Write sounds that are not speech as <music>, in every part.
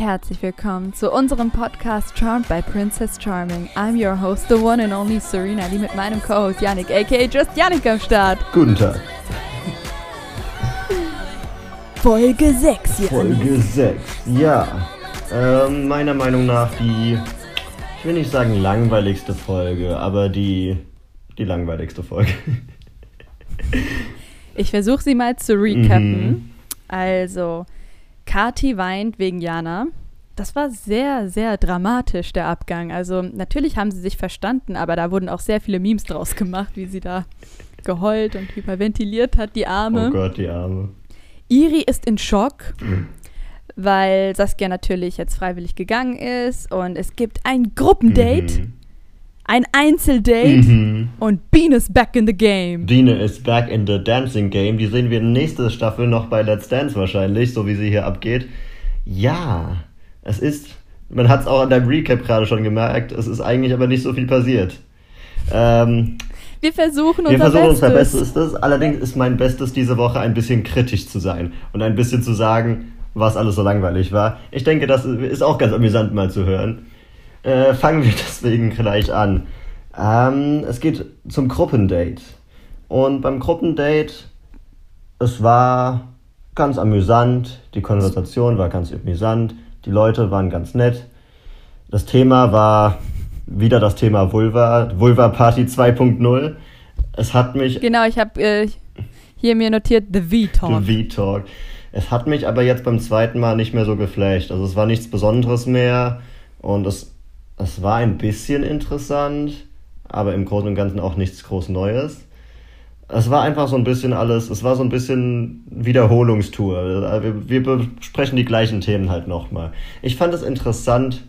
Herzlich willkommen zu unserem Podcast Charmed by Princess Charming. I'm your host, the one and only Serena, die mit meinem Co-Host Yannick, aka Just Yannick am Start. Guten Tag. Folge 6 jetzt. Folge 6. Ja. Ähm, meiner Meinung nach die, ich will nicht sagen langweiligste Folge, aber die, die langweiligste Folge. ich versuche sie mal zu recappen. Mhm. Also, Kati weint wegen Jana. Das war sehr, sehr dramatisch, der Abgang. Also natürlich haben sie sich verstanden, aber da wurden auch sehr viele Memes draus gemacht, wie sie da geheult und hyperventiliert hat, die Arme. Oh Gott, die Arme. Iri ist in Schock, mhm. weil Saskia natürlich jetzt freiwillig gegangen ist und es gibt ein Gruppendate. Mhm ein Einzeldate mhm. und Bean is back in the game. Dine is back in the dancing game. Die sehen wir nächste Staffel noch bei Let's Dance wahrscheinlich, so wie sie hier abgeht. Ja, es ist, man hat es auch an deinem Recap gerade schon gemerkt, es ist eigentlich aber nicht so viel passiert. Ähm, wir versuchen unser wir versuchen Bestes. unser Bestes. Allerdings ist mein Bestes diese Woche ein bisschen kritisch zu sein und ein bisschen zu sagen, was alles so langweilig war. Ich denke, das ist auch ganz amüsant mal zu hören. Äh, fangen wir <laughs> deswegen gleich an. Ähm, es geht zum Gruppendate. Und beim Gruppendate, es war ganz amüsant, die Konversation war ganz amüsant, die Leute waren ganz nett. Das Thema war wieder das Thema Vulva, Vulva Party 2.0. Es hat mich. Genau, ich habe äh, hier mir notiert The V-Talk. The V-Talk. Es hat mich aber jetzt beim zweiten Mal nicht mehr so geflasht. Also es war nichts Besonderes mehr und es es war ein bisschen interessant, aber im Großen und Ganzen auch nichts groß Neues. Es war einfach so ein bisschen alles, es war so ein bisschen Wiederholungstour. Wir, wir besprechen die gleichen Themen halt nochmal. Ich fand es interessant,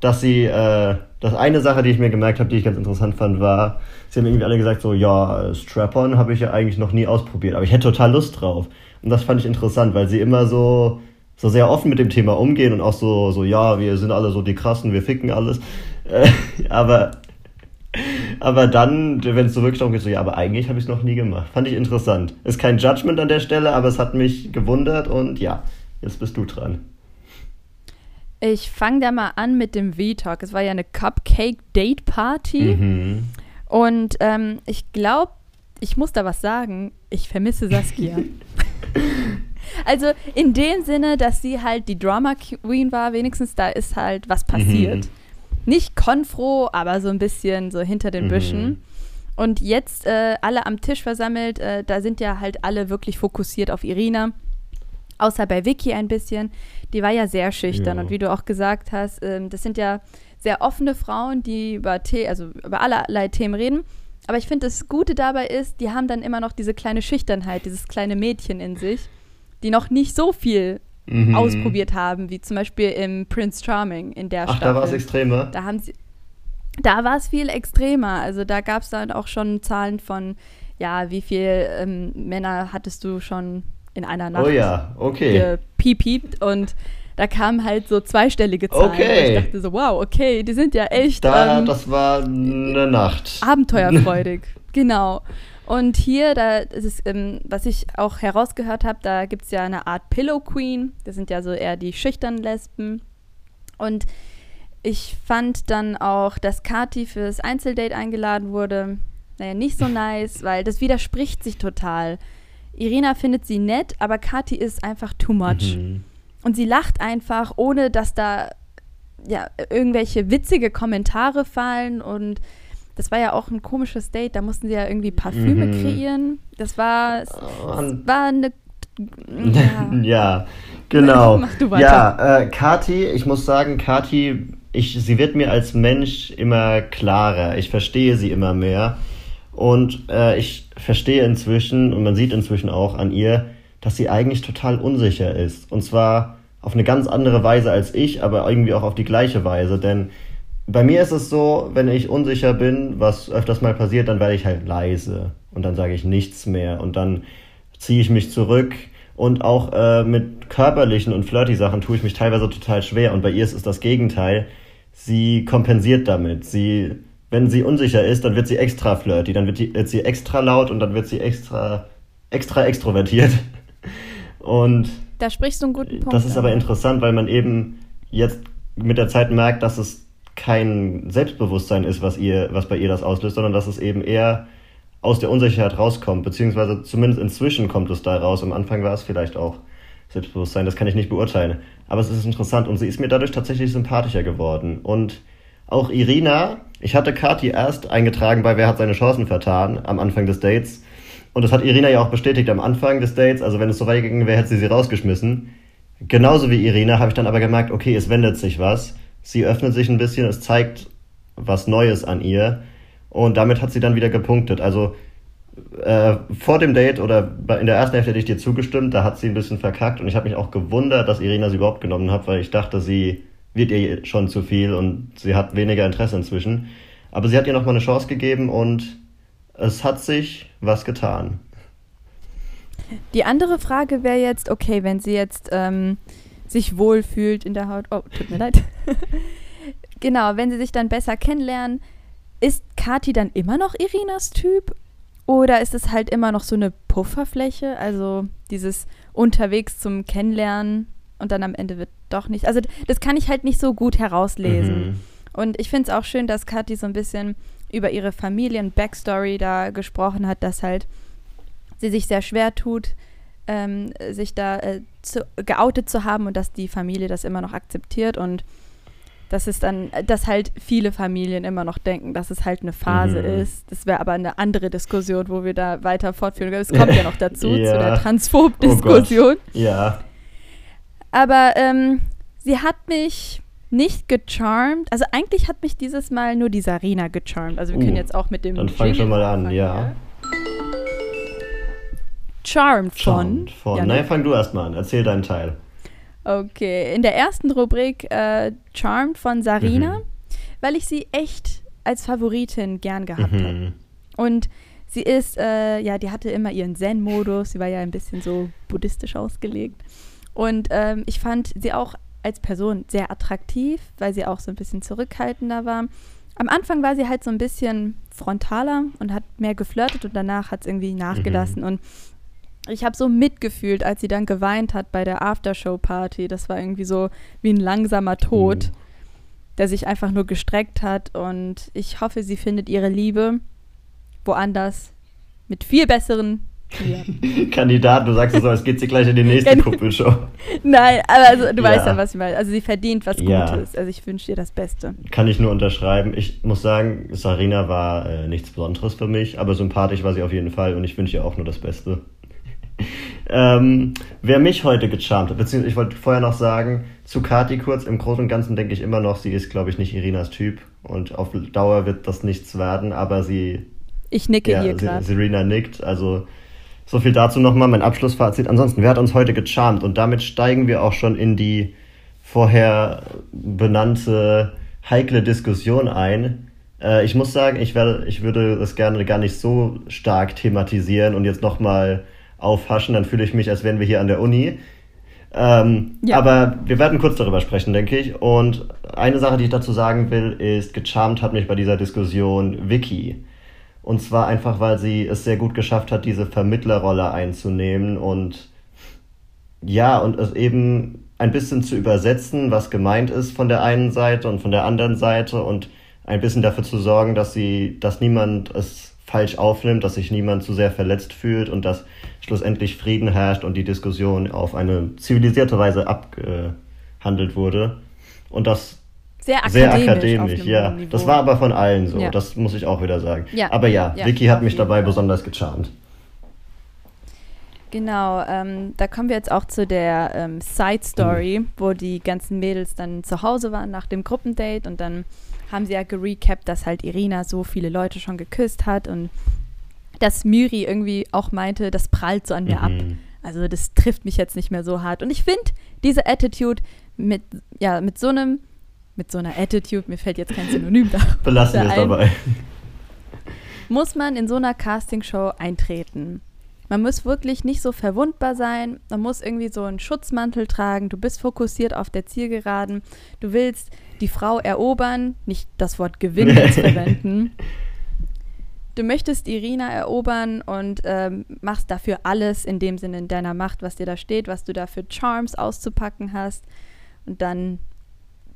dass sie, äh, das eine Sache, die ich mir gemerkt habe, die ich ganz interessant fand, war, sie haben irgendwie alle gesagt, so, ja, Strap-on habe ich ja eigentlich noch nie ausprobiert, aber ich hätte total Lust drauf. Und das fand ich interessant, weil sie immer so, so sehr offen mit dem Thema umgehen und auch so, so ja, wir sind alle so die Krassen, wir ficken alles. Äh, <laughs> aber, aber dann, wenn es so wirklich darum geht, so ja, aber eigentlich habe ich es noch nie gemacht. Fand ich interessant. Ist kein Judgment an der Stelle, aber es hat mich gewundert und ja, jetzt bist du dran. Ich fange da mal an mit dem V-Talk. Es war ja eine Cupcake-Date-Party. Mhm. Und ähm, ich glaube, ich muss da was sagen. Ich vermisse Saskia. <laughs> Also in dem Sinne, dass sie halt die Drama Queen war, wenigstens da ist halt was passiert. Mhm. Nicht konfro, aber so ein bisschen so hinter den mhm. Büschen. Und jetzt äh, alle am Tisch versammelt, äh, da sind ja halt alle wirklich fokussiert auf Irina. Außer bei Vicky ein bisschen. Die war ja sehr schüchtern. Ja. Und wie du auch gesagt hast, äh, das sind ja sehr offene Frauen, die über, The also über allerlei Themen reden. Aber ich finde, das Gute dabei ist, die haben dann immer noch diese kleine Schüchternheit, dieses kleine Mädchen in sich die noch nicht so viel mhm. ausprobiert haben, wie zum Beispiel im Prince Charming in der Ach, Staffel. da war es extremer? Da haben sie, da war es viel extremer. Also da gab es dann auch schon Zahlen von, ja, wie viel ähm, Männer hattest du schon in einer Nacht oh ja, okay. gepiept und da kamen halt so zweistellige Zahlen. Okay. ich dachte so, wow, okay, die sind ja echt. Da, ähm, das war eine Nacht. Abenteuerfreudig, <laughs> genau. Und hier, da ist es, ähm, was ich auch herausgehört habe, da gibt es ja eine Art Pillow Queen. Das sind ja so eher die schüchternen Lesben. Und ich fand dann auch, dass Kati fürs Einzeldate eingeladen wurde. Naja, nicht so nice, weil das widerspricht sich total. Irina findet sie nett, aber Kati ist einfach too much. Mhm. Und sie lacht einfach, ohne dass da ja, irgendwelche witzige Kommentare fallen und das war ja auch ein komisches Date. Da mussten sie ja irgendwie Parfüme mhm. kreieren. Das war, es, es war eine. <laughs> Ja, ja genau. <laughs> Mach du weiter. Ja, äh, Kati, ich muss sagen, Kati, ich, sie wird mir als Mensch immer klarer. Ich verstehe sie immer mehr. Und äh, ich verstehe inzwischen, und man sieht inzwischen auch an ihr, dass sie eigentlich total unsicher ist. Und zwar auf eine ganz andere Weise als ich, aber irgendwie auch auf die gleiche Weise. Denn bei mir ist es so, wenn ich unsicher bin, was öfters mal passiert, dann werde ich halt leise und dann sage ich nichts mehr und dann ziehe ich mich zurück und auch äh, mit körperlichen und flirty Sachen tue ich mich teilweise total schwer und bei ihr ist es das Gegenteil. Sie kompensiert damit. Sie, wenn sie unsicher ist, dann wird sie extra flirty, dann wird, die, wird sie extra laut und dann wird sie extra, extra extrovertiert. <laughs> Und da sprichst du einen guten Punkt. Das ist aber interessant, weil man eben jetzt mit der Zeit merkt, dass es kein Selbstbewusstsein ist, was ihr, was bei ihr das auslöst, sondern dass es eben eher aus der Unsicherheit rauskommt, beziehungsweise zumindest inzwischen kommt es da raus. Am Anfang war es vielleicht auch Selbstbewusstsein, das kann ich nicht beurteilen. Aber es ist interessant und sie ist mir dadurch tatsächlich sympathischer geworden. Und auch Irina, ich hatte Kati erst eingetragen bei Wer hat seine Chancen vertan am Anfang des Dates. Und das hat Irina ja auch bestätigt am Anfang des Dates. Also wenn es so weit gegangen wäre, hätte sie sie rausgeschmissen. Genauso wie Irina habe ich dann aber gemerkt, okay, es wendet sich was. Sie öffnet sich ein bisschen, es zeigt was Neues an ihr. Und damit hat sie dann wieder gepunktet. Also äh, vor dem Date oder in der ersten Hälfte hätte ich dir zugestimmt, da hat sie ein bisschen verkackt und ich habe mich auch gewundert, dass Irina sie überhaupt genommen hat, weil ich dachte, sie wird ihr schon zu viel und sie hat weniger Interesse inzwischen. Aber sie hat ihr nochmal eine Chance gegeben und es hat sich was getan. Die andere Frage wäre jetzt, okay, wenn sie jetzt ähm, sich wohlfühlt in der Haut. Oh, tut mir leid. <laughs> genau, wenn sie sich dann besser kennenlernen, ist Kati dann immer noch Irinas Typ oder ist es halt immer noch so eine Pufferfläche, also dieses unterwegs zum Kennenlernen und dann am Ende wird doch nicht. Also das kann ich halt nicht so gut herauslesen. Mhm. Und ich finde es auch schön, dass Kathi so ein bisschen über ihre Familien-Backstory da gesprochen hat, dass halt sie sich sehr schwer tut, ähm, sich da äh, zu, geoutet zu haben und dass die Familie das immer noch akzeptiert und das ist dann, dass halt viele Familien immer noch denken, dass es halt eine Phase mhm. ist. Das wäre aber eine andere Diskussion, wo wir da weiter fortführen. Es kommt ja noch dazu, ja. <laughs> zu der Transphob-Diskussion. Oh ja. Aber ähm, sie hat mich nicht gecharmt. Also eigentlich hat mich dieses Mal nur die Sarina gecharmt. Also wir können uh, jetzt auch mit dem. Dann fang schon mal an, ja. Charmed von. Charmed von. Ja, Nein, fang du erst mal an. Erzähl deinen Teil. Okay, in der ersten Rubrik äh, Charmed von Sarina, mhm. weil ich sie echt als Favoritin gern gehabt mhm. habe. Und sie ist, äh, ja, die hatte immer ihren Zen-Modus, sie war ja ein bisschen so buddhistisch ausgelegt. Und ähm, ich fand sie auch als Person sehr attraktiv, weil sie auch so ein bisschen zurückhaltender war. Am Anfang war sie halt so ein bisschen frontaler und hat mehr geflirtet und danach hat es irgendwie nachgelassen. Mhm. Und ich habe so mitgefühlt, als sie dann geweint hat bei der Aftershow-Party. Das war irgendwie so wie ein langsamer Tod, mhm. der sich einfach nur gestreckt hat. Und ich hoffe, sie findet ihre Liebe woanders mit viel besseren ja. <laughs> Kandidat, du sagst es so, es geht sie gleich in die nächste Kuppelshow. <laughs> Nein, aber also, du ja. weißt ja, was ich meine. Also sie verdient was ja. Gutes. Also ich wünsche ihr das Beste. Kann ich nur unterschreiben. Ich muss sagen, Sarina war äh, nichts Besonderes für mich, aber sympathisch war sie auf jeden Fall und ich wünsche ihr auch nur das Beste. Ähm, wer mich heute gecharmt hat, beziehungsweise ich wollte vorher noch sagen, zu Kati kurz, im Großen und Ganzen denke ich immer noch, sie ist, glaube ich, nicht Irinas Typ und auf Dauer wird das nichts werden, aber sie. Ich nicke ja, hier gerade. Serena nickt, also so viel dazu nochmal, mein Abschlussfazit. Ansonsten, wer hat uns heute gecharmt? Und damit steigen wir auch schon in die vorher benannte heikle Diskussion ein. Äh, ich muss sagen, ich, werde, ich würde das gerne gar nicht so stark thematisieren und jetzt nochmal aufhaschen, dann fühle ich mich, als wären wir hier an der Uni. Ähm, ja. Aber wir werden kurz darüber sprechen, denke ich. Und eine Sache, die ich dazu sagen will, ist, gecharmt hat mich bei dieser Diskussion Vicky. Und zwar einfach, weil sie es sehr gut geschafft hat, diese Vermittlerrolle einzunehmen und ja, und es eben ein bisschen zu übersetzen, was gemeint ist von der einen Seite und von der anderen Seite und ein bisschen dafür zu sorgen, dass sie, dass niemand es falsch aufnimmt, dass sich niemand zu sehr verletzt fühlt und dass schlussendlich Frieden herrscht und die Diskussion auf eine zivilisierte Weise abgehandelt wurde. Und das sehr akademisch. Sehr akademisch, ja. Niveau. Das war aber von allen so, ja. das muss ich auch wieder sagen. Ja. Aber ja, ja Vicky hat mich dabei besonders gecharmt. Genau, ähm, da kommen wir jetzt auch zu der ähm, Side Story, mhm. wo die ganzen Mädels dann zu Hause waren nach dem Gruppendate und dann haben sie ja gerecapt, dass halt Irina so viele Leute schon geküsst hat und dass Miri irgendwie auch meinte, das prallt so an mir mhm. ab. Also das trifft mich jetzt nicht mehr so hart. Und ich finde diese Attitude mit, ja, mit so einem, mit so einer Attitude, mir fällt jetzt kein Synonym da. <laughs> Belassen wir es dabei. Muss man in so einer Castingshow eintreten. Man muss wirklich nicht so verwundbar sein. Man muss irgendwie so einen Schutzmantel tragen. Du bist fokussiert auf der Zielgeraden. Du willst die Frau erobern, nicht das Wort gewinnen jetzt <laughs> verwenden. Du möchtest Irina erobern und ähm, machst dafür alles in dem Sinne in deiner Macht, was dir da steht, was du da für Charms auszupacken hast. Und dann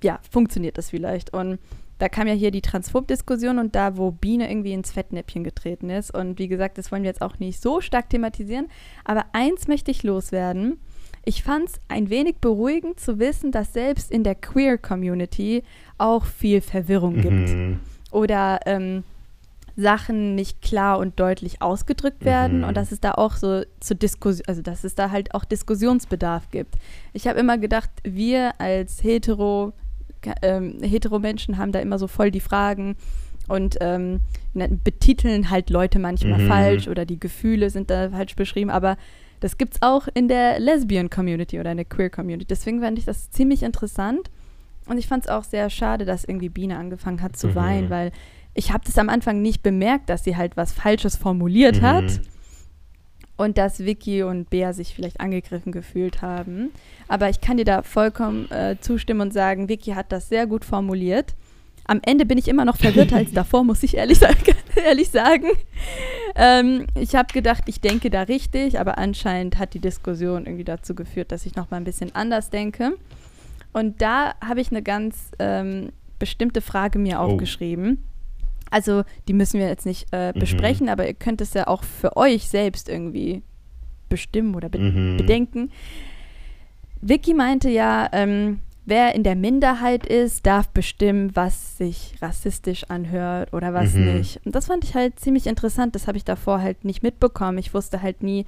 ja, funktioniert das vielleicht? Und da kam ja hier die Transphob-Diskussion und da, wo Biene irgendwie ins Fettnäpfchen getreten ist. Und wie gesagt, das wollen wir jetzt auch nicht so stark thematisieren. Aber eins möchte ich loswerden. Ich fand es ein wenig beruhigend zu wissen, dass selbst in der Queer-Community auch viel Verwirrung mhm. gibt. Oder ähm, Sachen nicht klar und deutlich ausgedrückt werden mhm. und dass es da auch so zur Diskussion, also dass es da halt auch Diskussionsbedarf gibt. Ich habe immer gedacht, wir als hetero ähm, Hetero-Menschen haben da immer so voll die Fragen und ähm, ne, betiteln halt Leute manchmal mhm. falsch oder die Gefühle sind da falsch beschrieben, aber das gibt es auch in der Lesbian-Community oder in der Queer-Community. Deswegen fand ich das ziemlich interessant und ich fand es auch sehr schade, dass irgendwie Biene angefangen hat zu mhm. weinen, weil ich habe das am Anfang nicht bemerkt, dass sie halt was Falsches formuliert mhm. hat und dass Vicky und Bea sich vielleicht angegriffen gefühlt haben. Aber ich kann dir da vollkommen äh, zustimmen und sagen, Vicky hat das sehr gut formuliert. Am Ende bin ich immer noch verwirrter <laughs> als davor, muss ich ehrlich, sagen. <laughs> ehrlich sagen. Ähm, ich habe gedacht, ich denke da richtig, aber anscheinend hat die Diskussion irgendwie dazu geführt, dass ich noch mal ein bisschen anders denke. Und da habe ich eine ganz ähm, bestimmte Frage mir oh. aufgeschrieben. Also die müssen wir jetzt nicht äh, mhm. besprechen, mhm. aber ihr könnt es ja auch für euch selbst irgendwie bestimmen oder be mhm. bedenken. Vicky meinte ja, ähm, wer in der Minderheit ist, darf bestimmen, was sich rassistisch anhört oder was mhm. nicht. Und das fand ich halt ziemlich interessant. Das habe ich davor halt nicht mitbekommen. Ich wusste halt nie,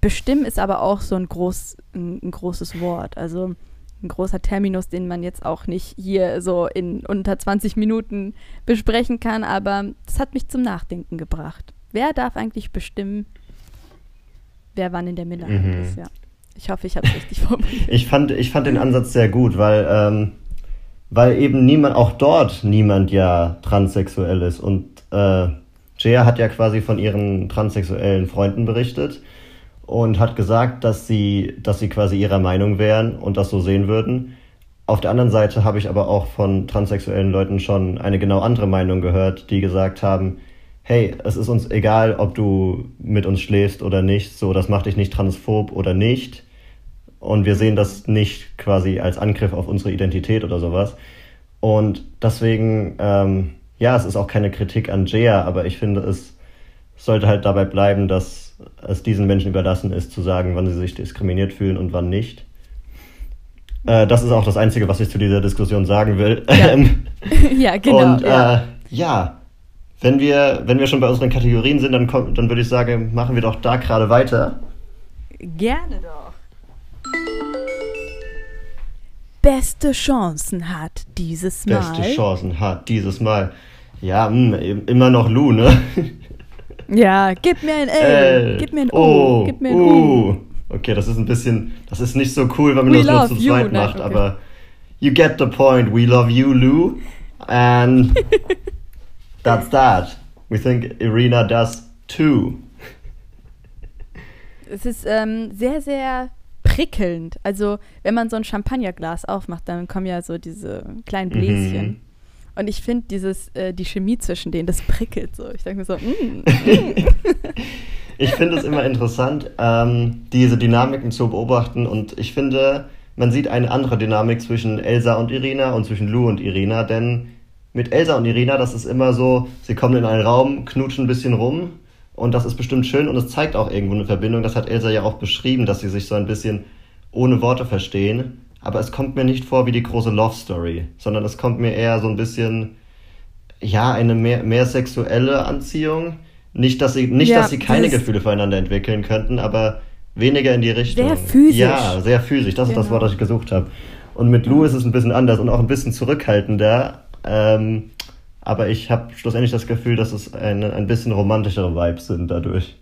bestimmen ist aber auch so ein, groß, ein, ein großes Wort. Also ein großer Terminus, den man jetzt auch nicht hier so in unter 20 Minuten besprechen kann, aber das hat mich zum Nachdenken gebracht. Wer darf eigentlich bestimmen, wer wann in der Minderheit mhm. ist, ja. Ich hoffe, ich habe es richtig <laughs> formuliert. Ich fand, ich fand den Ansatz sehr gut, weil, ähm, weil eben niemand, auch dort niemand ja transsexuell ist. Und äh, Jaya hat ja quasi von ihren transsexuellen Freunden berichtet und hat gesagt, dass sie, dass sie quasi ihrer Meinung wären und das so sehen würden. Auf der anderen Seite habe ich aber auch von transsexuellen Leuten schon eine genau andere Meinung gehört, die gesagt haben, hey, es ist uns egal, ob du mit uns schläfst oder nicht, so, das macht dich nicht transphob oder nicht. Und wir sehen das nicht quasi als Angriff auf unsere Identität oder sowas. Und deswegen, ähm, ja, es ist auch keine Kritik an Jea, aber ich finde, es sollte halt dabei bleiben, dass es diesen Menschen überlassen ist, zu sagen, wann sie sich diskriminiert fühlen und wann nicht. Äh, das ist auch das Einzige, was ich zu dieser Diskussion sagen will. Ja, <laughs> ähm, <laughs> ja genau. Und ja. Äh, ja, wenn wir, wenn wir schon bei unseren Kategorien sind, dann, dann würde ich sagen, machen wir doch da gerade weiter. Gerne doch. Beste Chancen hat dieses Mal. Beste Chancen hat dieses Mal. Ja, mh, hm, immer noch Lou, ne? <laughs> Ja, gib mir ein L, äh, gib mir ein O, gib mir ein U. Uh. Okay, das ist ein bisschen, das ist nicht so cool, wenn man We das nur zu zweit macht, okay. aber you get the point. We love you, Lou. And <laughs> that's that. We think Irina does too. Es ist ähm, sehr, sehr prickelnd. Also, wenn man so ein Champagnerglas aufmacht, dann kommen ja so diese kleinen Bläschen. Mhm. Und ich finde dieses, äh, die Chemie zwischen denen, das prickelt so. Ich denke mir so, mm, mm. <laughs> ich finde es immer interessant, ähm, diese Dynamiken zu beobachten. Und ich finde, man sieht eine andere Dynamik zwischen Elsa und Irina und zwischen Lou und Irina. Denn mit Elsa und Irina, das ist immer so, sie kommen in einen Raum, knutschen ein bisschen rum. Und das ist bestimmt schön und es zeigt auch irgendwo eine Verbindung. Das hat Elsa ja auch beschrieben, dass sie sich so ein bisschen ohne Worte verstehen aber es kommt mir nicht vor wie die große Love Story, sondern es kommt mir eher so ein bisschen, ja, eine mehr, mehr sexuelle Anziehung. Nicht, dass sie, nicht, ja, dass sie keine Gefühle füreinander entwickeln könnten, aber weniger in die Richtung. Sehr physisch. Ja, sehr physisch. Das genau. ist das Wort, das ich gesucht habe. Und mit Lou ist es ein bisschen anders und auch ein bisschen zurückhaltender. Ähm, aber ich habe schlussendlich das Gefühl, dass es eine, ein bisschen romantischere Vibes sind dadurch.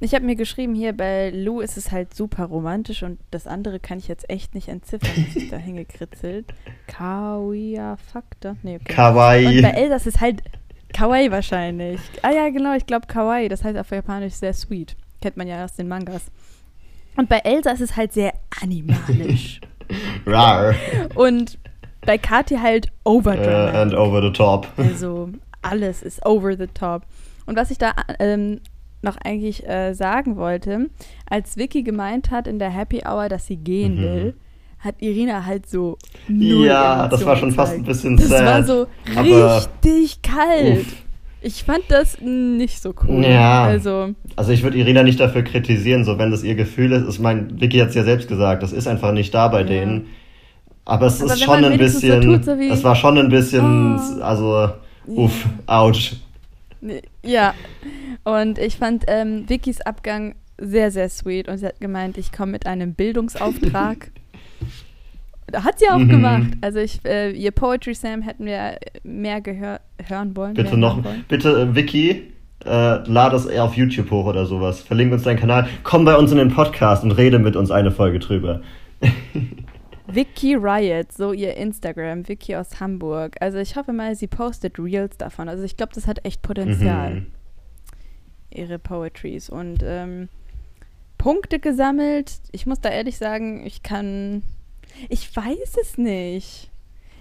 Ich habe mir geschrieben, hier bei Lou ist es halt super romantisch und das andere kann ich jetzt echt nicht entziffern, was ist <laughs> da hingekritzelt. Kawaii Faktor? Nee, okay. Kawaii. Und bei Elsa ist es halt Kawaii wahrscheinlich. Ah ja, genau, ich glaube Kawaii, das heißt auf Japanisch sehr sweet. Kennt man ja aus den Mangas. Und bei Elsa ist es halt sehr animalisch. <laughs> Rar. Und bei Kati halt overdrive. Uh, and over the top. <laughs> Also alles ist over the top. Und was ich da ähm, noch eigentlich äh, sagen wollte, als Vicky gemeint hat in der Happy Hour, dass sie gehen mhm. will, hat Irina halt so. ja, das war schon fast ein bisschen das sad. Das war so richtig kalt. Uff. Ich fand das nicht so cool. Ja. Also, also ich würde Irina nicht dafür kritisieren, so wenn das ihr Gefühl ist. Ich meine, Vicky hat es ja selbst gesagt, das ist einfach nicht da bei ja. denen. Aber es Aber ist schon ein bisschen. So tut, so es war schon ein bisschen, oh. also, uff, ja. ouch. Ja. Und ich fand ähm, Vickys Abgang sehr, sehr sweet. Und sie hat gemeint, ich komme mit einem Bildungsauftrag. <laughs> Hat sie auch mhm. gemacht. Also ich, äh, ihr Poetry Sam hätten wir mehr gehör hören wollen. Bitte noch, wollen. bitte äh, Vicky, äh, lad es eher auf YouTube hoch oder sowas. Verlinke uns deinen Kanal. Komm bei uns in den Podcast und rede mit uns eine Folge drüber. <laughs> Vicky Riot, so ihr Instagram, Vicky aus Hamburg. Also ich hoffe mal, sie postet Reels davon. Also ich glaube, das hat echt Potenzial. Mhm. Ihre Poetries. Und ähm, Punkte gesammelt. Ich muss da ehrlich sagen, ich kann ich weiß es nicht.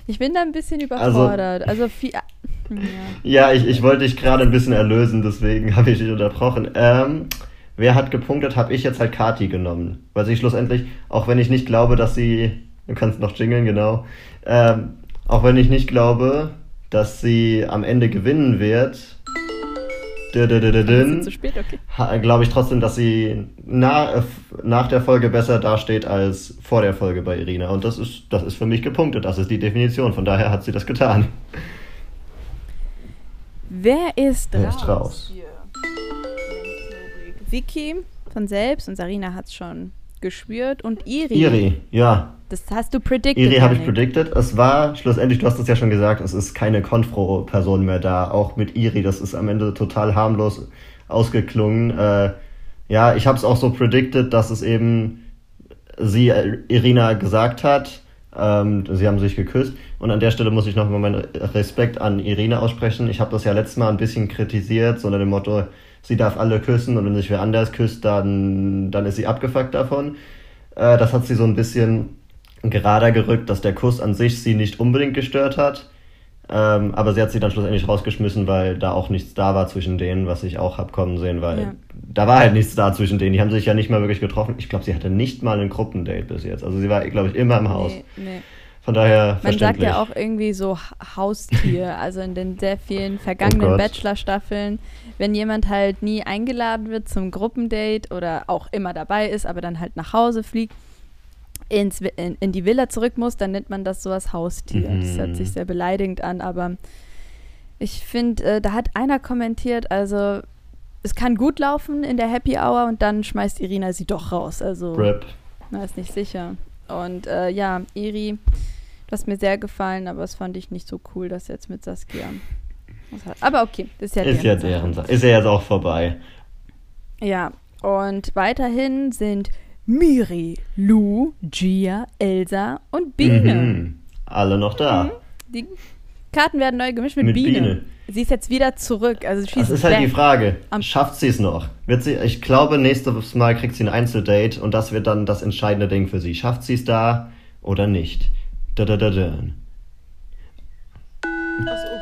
Ich bin da ein bisschen also überfordert. Also, also viel. Ja, <laughs> ja ich, ich wollte dich gerade ein bisschen erlösen, deswegen <laughs> habe ich dich unterbrochen. Ähm, wer hat gepunktet, habe ich jetzt halt Kati genommen. Weil sie schlussendlich, auch wenn ich nicht glaube, dass sie. Du kannst noch jingeln, genau. Ähm, auch wenn ich nicht glaube, dass sie am Ende gewinnen wird, zu spät, okay. Glaube ich trotzdem, dass sie na, äh, nach der Folge besser dasteht als vor der Folge bei Irina. Und das ist, das ist für mich gepunktet. Das ist die Definition. Von daher hat sie das getan. Wer ist Wer raus? Ist raus? Vicky von selbst und Sarina hat es schon gespürt und Iri. Iri, ja. Das hast du predicted. Iri habe ich predicted. Es war schlussendlich, du hast es ja schon gesagt, es ist keine Konfro-Person mehr da. Auch mit Iri, das ist am Ende total harmlos ausgeklungen. Äh, ja, ich habe es auch so predicted, dass es eben sie äh, Irina gesagt hat. Ähm, sie haben sich geküsst. Und an der Stelle muss ich nochmal meinen Respekt an Irina aussprechen. Ich habe das ja letztes Mal ein bisschen kritisiert, so unter dem Motto, sie darf alle küssen und wenn sich wer anders küsst, dann, dann ist sie abgefuckt davon. Äh, das hat sie so ein bisschen gerader gerückt, dass der Kuss an sich sie nicht unbedingt gestört hat. Ähm, aber sie hat sie dann schlussendlich rausgeschmissen, weil da auch nichts da war zwischen denen, was ich auch hab kommen sehen, weil ja. da war halt nichts da zwischen denen. Die haben sich ja nicht mal wirklich getroffen. Ich glaube, sie hatte nicht mal ein Gruppendate bis jetzt. Also sie war, glaube ich, immer im Haus. Nee, nee. Von daher Man sagt ja auch irgendwie so Haustier, <laughs> also in den sehr vielen vergangenen oh Bachelor-Staffeln, wenn jemand halt nie eingeladen wird zum Gruppendate oder auch immer dabei ist, aber dann halt nach Hause fliegt, ins, in, in die Villa zurück muss, dann nennt man das so als Haustier. Mhm. Das hört sich sehr beleidigend an, aber ich finde, äh, da hat einer kommentiert, also es kann gut laufen in der Happy Hour und dann schmeißt Irina sie doch raus. Also, Rip. na, ist nicht sicher. Und äh, ja, Iri, das hat mir sehr gefallen, aber das fand ich nicht so cool, das jetzt mit Saskia. Aber okay, das ist ja Ist ja deren Sache. Ist ja jetzt auch vorbei. Ja, und weiterhin sind Miri, Lou, Gia, Elsa und Biene. Mhm. Alle noch da. Mhm. Die Karten werden neu gemischt mit, mit Biene. Biene. Sie ist jetzt wieder zurück. Also das ist halt die Frage. Schafft sie es noch? Wird sie, ich glaube, nächstes Mal kriegt sie ein Einzeldate und das wird dann das entscheidende Ding für sie. Schafft sie es da oder nicht? Da, da, da, da.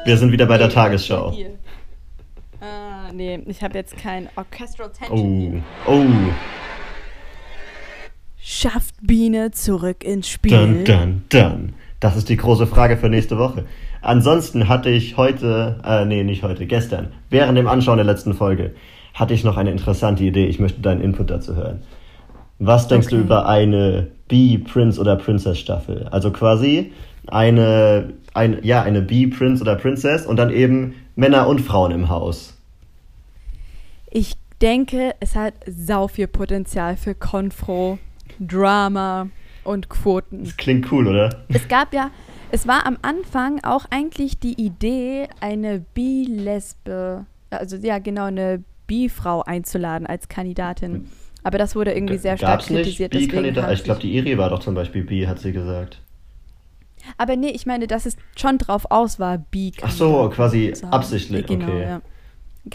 Wir sind wieder bei der Tagesschau. Ah, nee, ich habe jetzt kein Orchestral Tension. Oh, oh. Schafft Biene zurück ins Spiel? Dun, dun, dun. Das ist die große Frage für nächste Woche. Ansonsten hatte ich heute, äh, nee, nicht heute, gestern, während dem Anschauen der letzten Folge, hatte ich noch eine interessante Idee. Ich möchte deinen Input dazu hören. Was denkst okay. du über eine B-Prince oder Princess Staffel? Also quasi eine, ein, ja, eine B-Prince oder Princess und dann eben Männer und Frauen im Haus. Ich denke, es hat sau viel Potenzial für Konfro, Drama und Quoten. Das klingt cool, oder? Es gab ja, es war am Anfang auch eigentlich die Idee, eine Bi-Lesbe, also ja genau, eine Bi-Frau einzuladen als Kandidatin. Aber das wurde irgendwie sehr stark Gab's kritisiert. Nicht Bi-Kandidat? Ich glaube, die Iri war doch zum Beispiel Bi, hat sie gesagt. Aber nee, ich meine, dass es schon drauf aus war, bi Ach so, quasi absichtlich, genau, okay. Ja.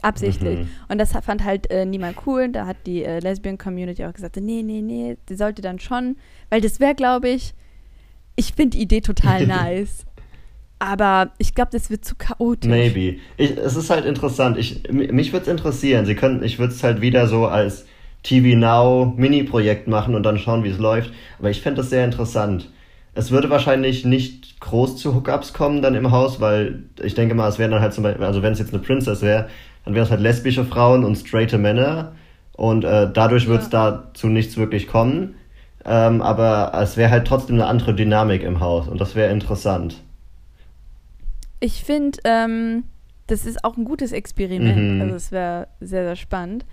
Absichtlich. Mhm. Und das fand halt äh, niemand cool. Da hat die äh, Lesbian-Community auch gesagt, nee, nee, nee, die sollte dann schon, weil das wäre, glaube ich, ich finde die Idee total <laughs> nice. Aber ich glaube, das wird zu chaotisch. Maybe. Ich, es ist halt interessant. Ich, mich würde es interessieren. Sie können, ich würde es halt wieder so als TV Now Mini-Projekt machen und dann schauen, wie es läuft. Aber ich fände das sehr interessant. Es würde wahrscheinlich nicht groß zu Hookups kommen dann im Haus, weil ich denke mal, es wären dann halt zum Beispiel, also wenn es jetzt eine Princess wäre, dann wären es halt lesbische Frauen und straighte Männer und äh, dadurch wird es ja. dazu nichts wirklich kommen. Ähm, aber es wäre halt trotzdem eine andere Dynamik im Haus und das wäre interessant. Ich finde, ähm, das ist auch ein gutes Experiment. Mhm. Also es wäre sehr, sehr spannend.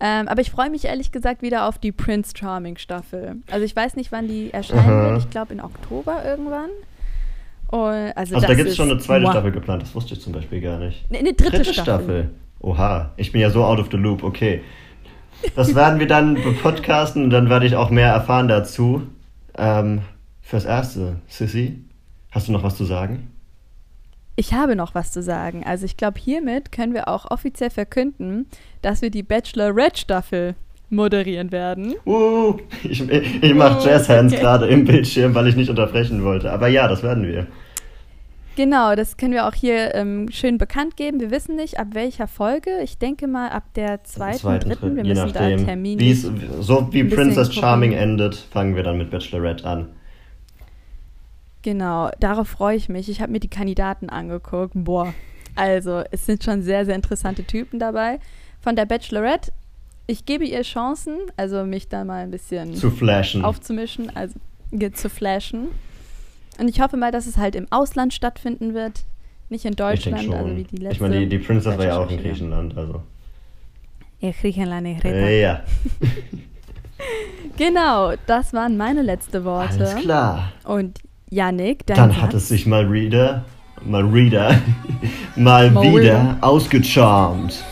Ähm, aber ich freue mich ehrlich gesagt wieder auf die Prince Charming Staffel. Also ich weiß nicht, wann die erscheinen wird. Ich glaube in Oktober irgendwann. Und, also, also da gibt es schon eine zweite wow. Staffel geplant. Das wusste ich zum Beispiel gar nicht. Eine, eine dritte, dritte Staffel. Staffel. Oha, ich bin ja so out of the loop. Okay. Das werden wir dann podcasten und dann werde ich auch mehr erfahren dazu. Ähm, fürs Erste, Sissy, hast du noch was zu sagen? Ich habe noch was zu sagen. Also ich glaube, hiermit können wir auch offiziell verkünden, dass wir die Bachelor-Red-Staffel moderieren werden. Uh, ich, ich mache uh, Jazzhands okay. <laughs> gerade im Bildschirm, weil ich nicht unterbrechen wollte. Aber ja, das werden wir. Genau, das können wir auch hier ähm, schön bekannt geben. Wir wissen nicht, ab welcher Folge. Ich denke mal ab der zweiten, zweiten dritten. Wir müssen nachdem, da Termin. So wie Princess Charming endet, fangen wir dann mit Bachelorette an. Genau, darauf freue ich mich. Ich habe mir die Kandidaten angeguckt. Boah, also es sind schon sehr, sehr interessante Typen dabei. Von der Bachelorette, ich gebe ihr Chancen, also mich da mal ein bisschen zu flashen. aufzumischen, also zu flashen. Und ich hoffe mal, dass es halt im Ausland stattfinden wird, nicht in Deutschland, also wie die letzte. Ich meine, die, die Princess war ja auch in Griechenland, also. Ja, Griechenland, ich rede. Ja. <laughs> genau, das waren meine letzten Worte. Alles klar. Und Yannick, dein Dann Satz? hat es sich <laughs> mal wieder, mal wieder, mal, mal wieder, wieder ausgecharmt.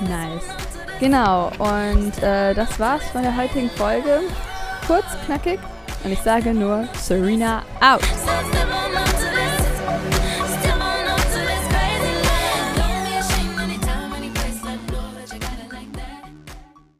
Nice. Genau, und äh, das war's von der heutigen Folge. Kurz, knackig. Und ich sage nur, Serena out.